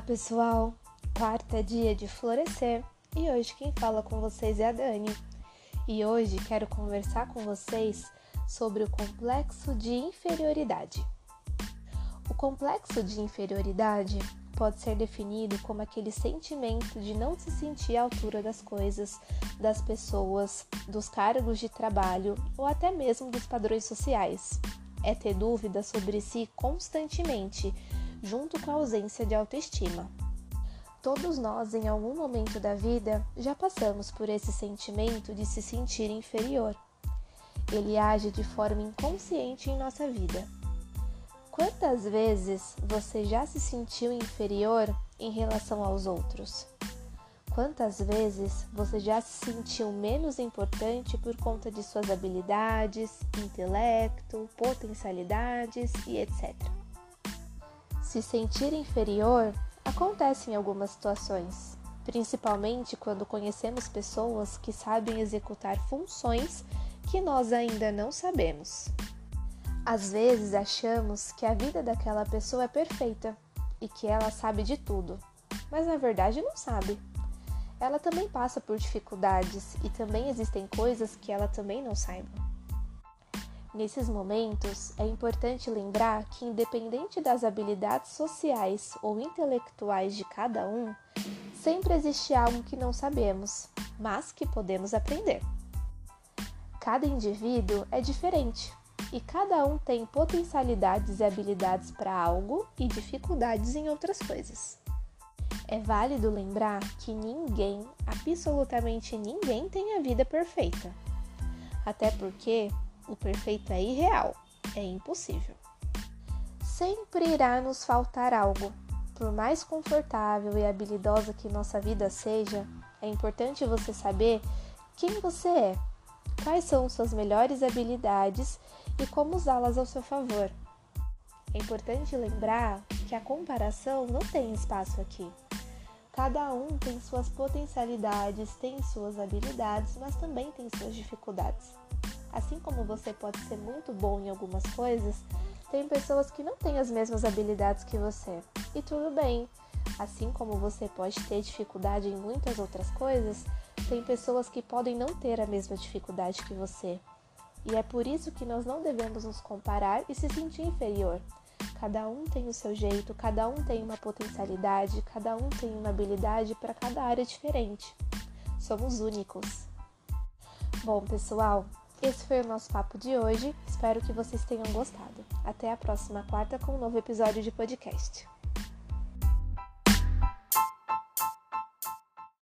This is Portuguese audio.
pessoal! Quarta é dia de florescer e hoje quem fala com vocês é a Dani. E hoje quero conversar com vocês sobre o complexo de inferioridade. O complexo de inferioridade pode ser definido como aquele sentimento de não se sentir à altura das coisas, das pessoas, dos cargos de trabalho ou até mesmo dos padrões sociais. É ter dúvidas sobre si constantemente junto com a ausência de autoestima. Todos nós, em algum momento da vida, já passamos por esse sentimento de se sentir inferior. Ele age de forma inconsciente em nossa vida. Quantas vezes você já se sentiu inferior em relação aos outros? Quantas vezes você já se sentiu menos importante por conta de suas habilidades, intelecto, potencialidades e etc. Se sentir inferior acontece em algumas situações, principalmente quando conhecemos pessoas que sabem executar funções que nós ainda não sabemos. Às vezes achamos que a vida daquela pessoa é perfeita e que ela sabe de tudo, mas na verdade não sabe. Ela também passa por dificuldades e também existem coisas que ela também não saiba. Nesses momentos, é importante lembrar que, independente das habilidades sociais ou intelectuais de cada um, sempre existe algo que não sabemos, mas que podemos aprender. Cada indivíduo é diferente e cada um tem potencialidades e habilidades para algo e dificuldades em outras coisas. É válido lembrar que ninguém, absolutamente ninguém, tem a vida perfeita. Até porque o perfeito é irreal, é impossível. Sempre irá nos faltar algo. Por mais confortável e habilidosa que nossa vida seja, é importante você saber quem você é, quais são suas melhores habilidades e como usá-las ao seu favor. É importante lembrar que a comparação não tem espaço aqui. Cada um tem suas potencialidades, tem suas habilidades, mas também tem suas dificuldades. Assim como você pode ser muito bom em algumas coisas, tem pessoas que não têm as mesmas habilidades que você. E tudo bem. Assim como você pode ter dificuldade em muitas outras coisas, tem pessoas que podem não ter a mesma dificuldade que você. E é por isso que nós não devemos nos comparar e se sentir inferior. Cada um tem o seu jeito, cada um tem uma potencialidade, cada um tem uma habilidade para cada área diferente. Somos únicos. Bom, pessoal, esse foi o nosso papo de hoje. Espero que vocês tenham gostado. Até a próxima quarta com um novo episódio de podcast.